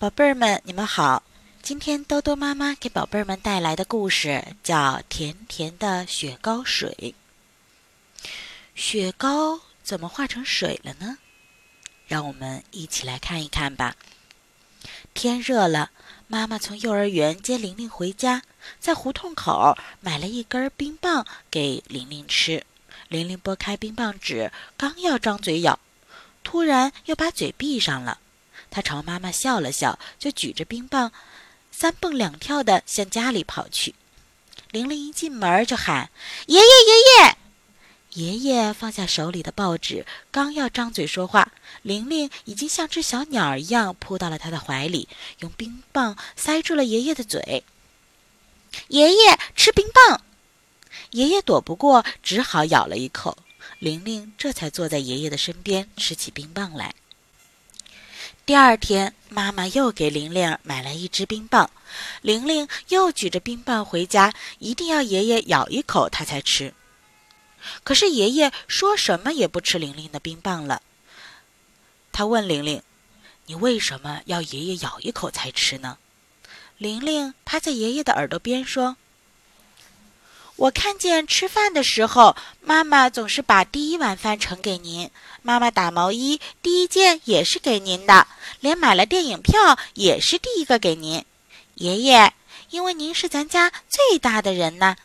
宝贝儿们，你们好！今天兜兜妈妈给宝贝儿们带来的故事叫《甜甜的雪糕水》。雪糕怎么化成水了呢？让我们一起来看一看吧。天热了，妈妈从幼儿园接玲玲回家，在胡同口买了一根冰棒给玲玲吃。玲玲拨开冰棒纸，刚要张嘴咬，突然又把嘴闭上了。她朝妈妈笑了笑，就举着冰棒，三蹦两跳地向家里跑去。玲玲一进门就喊：“爷爷，爷爷！”爷爷放下手里的报纸，刚要张嘴说话，玲玲已经像只小鸟一样扑到了他的怀里，用冰棒塞住了爷爷的嘴。爷爷吃冰棒，爷爷躲不过，只好咬了一口。玲玲这才坐在爷爷的身边，吃起冰棒来。第二天，妈妈又给玲玲买了一支冰棒，玲玲又举着冰棒回家，一定要爷爷咬一口，她才吃。可是爷爷说什么也不吃玲玲的冰棒了。他问玲玲：“你为什么要爷爷咬一口才吃呢？”玲玲趴在爷爷的耳朵边说。我看见吃饭的时候，妈妈总是把第一碗饭盛给您。妈妈打毛衣，第一件也是给您的，连买了电影票也是第一个给您。爷爷，因为您是咱家最大的人呢。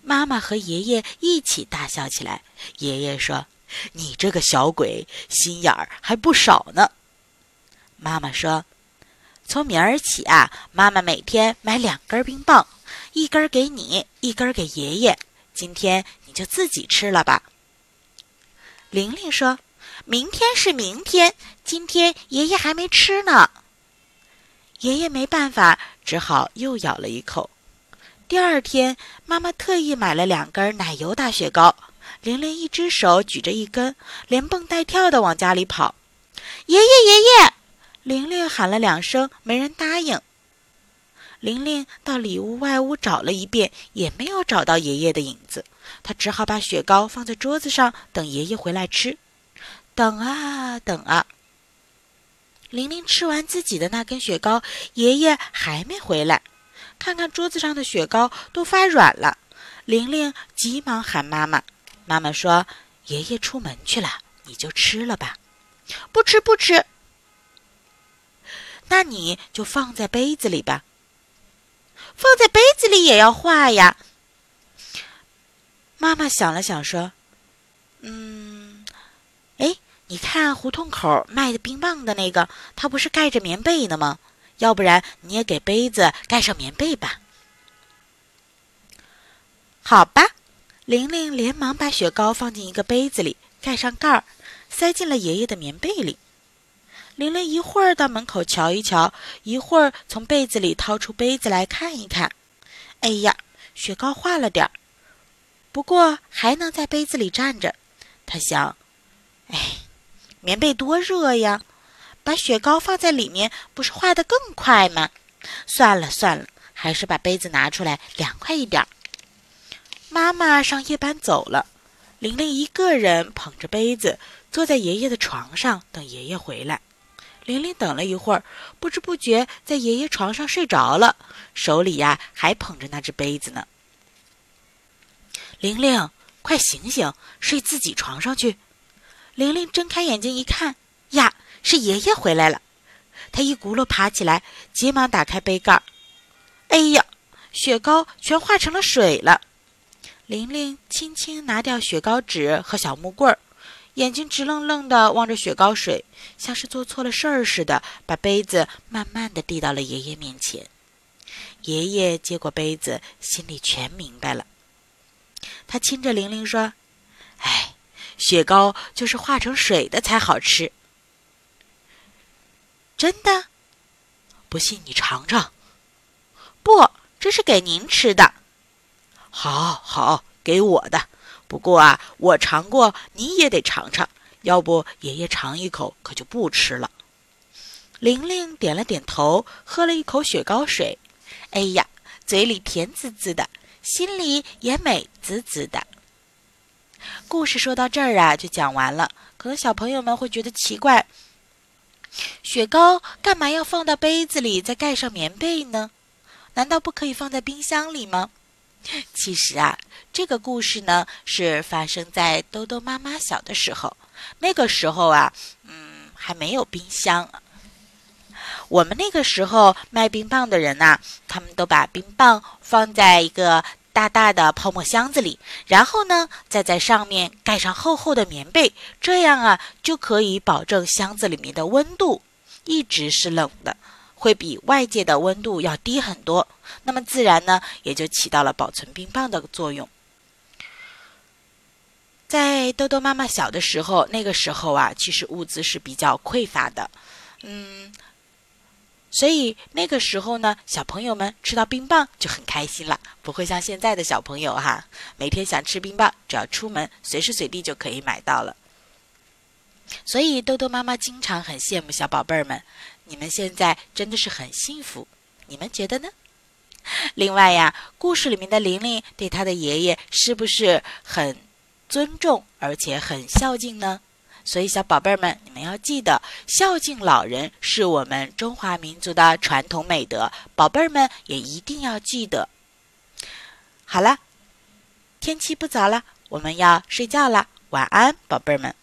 妈妈和爷爷一起大笑起来。爷爷说：“你这个小鬼，心眼儿还不少呢。”妈妈说：“从明儿起啊，妈妈每天买两根冰棒。”一根给你，一根给爷爷。今天你就自己吃了吧。玲玲说：“明天是明天，今天爷爷还没吃呢。”爷爷没办法，只好又咬了一口。第二天，妈妈特意买了两根奶油大雪糕。玲玲一只手举着一根，连蹦带跳的往家里跑。爷爷，爷爷！玲玲喊了两声，没人答应。玲玲到里屋外屋找了一遍，也没有找到爷爷的影子。她只好把雪糕放在桌子上，等爷爷回来吃。等啊等啊，玲玲吃完自己的那根雪糕，爷爷还没回来。看看桌子上的雪糕都发软了，玲玲急忙喊妈妈。妈妈说：“爷爷出门去了，你就吃了吧。”不吃不吃，那你就放在杯子里吧。放在杯子里也要化呀。妈妈想了想说：“嗯，哎，你看胡同口卖的冰棒的那个，他不是盖着棉被呢吗？要不然你也给杯子盖上棉被吧。”好吧，玲玲连忙把雪糕放进一个杯子里，盖上盖儿，塞进了爷爷的棉被里。玲玲一会儿到门口瞧一瞧，一会儿从被子里掏出杯子来看一看。哎呀，雪糕化了点儿，不过还能在杯子里站着。她想：哎，棉被多热呀，把雪糕放在里面不是化得更快吗？算了算了，还是把杯子拿出来凉快一点。妈妈上夜班走了，玲玲一个人捧着杯子坐在爷爷的床上等爷爷回来。玲玲等了一会儿，不知不觉在爷爷床上睡着了，手里呀还捧着那只杯子呢。玲玲，快醒醒，睡自己床上去。玲玲睁开眼睛一看，呀，是爷爷回来了。她一骨碌爬起来，急忙打开杯盖儿。哎呀，雪糕全化成了水了。玲玲轻轻拿掉雪糕纸和小木棍儿。眼睛直愣愣地望着雪糕水，像是做错了事儿似的，把杯子慢慢地递到了爷爷面前。爷爷接过杯子，心里全明白了。他亲着玲玲说：“哎，雪糕就是化成水的才好吃。”真的？不信你尝尝。不，这是给您吃的。好好，给我的。不过啊，我尝过，你也得尝尝。要不爷爷尝一口，可就不吃了。玲玲点了点头，喝了一口雪糕水。哎呀，嘴里甜滋滋的，心里也美滋滋的。故事说到这儿啊，就讲完了。可能小朋友们会觉得奇怪，雪糕干嘛要放到杯子里，再盖上棉被呢？难道不可以放在冰箱里吗？其实啊，这个故事呢是发生在兜兜妈妈小的时候。那个时候啊，嗯，还没有冰箱。我们那个时候卖冰棒的人呐，他们都把冰棒放在一个大大的泡沫箱子里，然后呢，再在上面盖上厚厚的棉被，这样啊，就可以保证箱子里面的温度一直是冷的，会比外界的温度要低很多。那么自然呢，也就起到了保存冰棒的作用。在豆豆妈妈小的时候，那个时候啊，其实物资是比较匮乏的，嗯。所以那个时候呢，小朋友们吃到冰棒就很开心了，不会像现在的小朋友哈，每天想吃冰棒，只要出门随时随地就可以买到了。所以豆豆妈妈经常很羡慕小宝贝儿们，你们现在真的是很幸福，你们觉得呢？另外呀，故事里面的玲玲对她的爷爷是不是很尊重而且很孝敬呢？所以，小宝贝儿们，你们要记得，孝敬老人是我们中华民族的传统美德。宝贝儿们也一定要记得。好了，天气不早了，我们要睡觉了，晚安，宝贝儿们。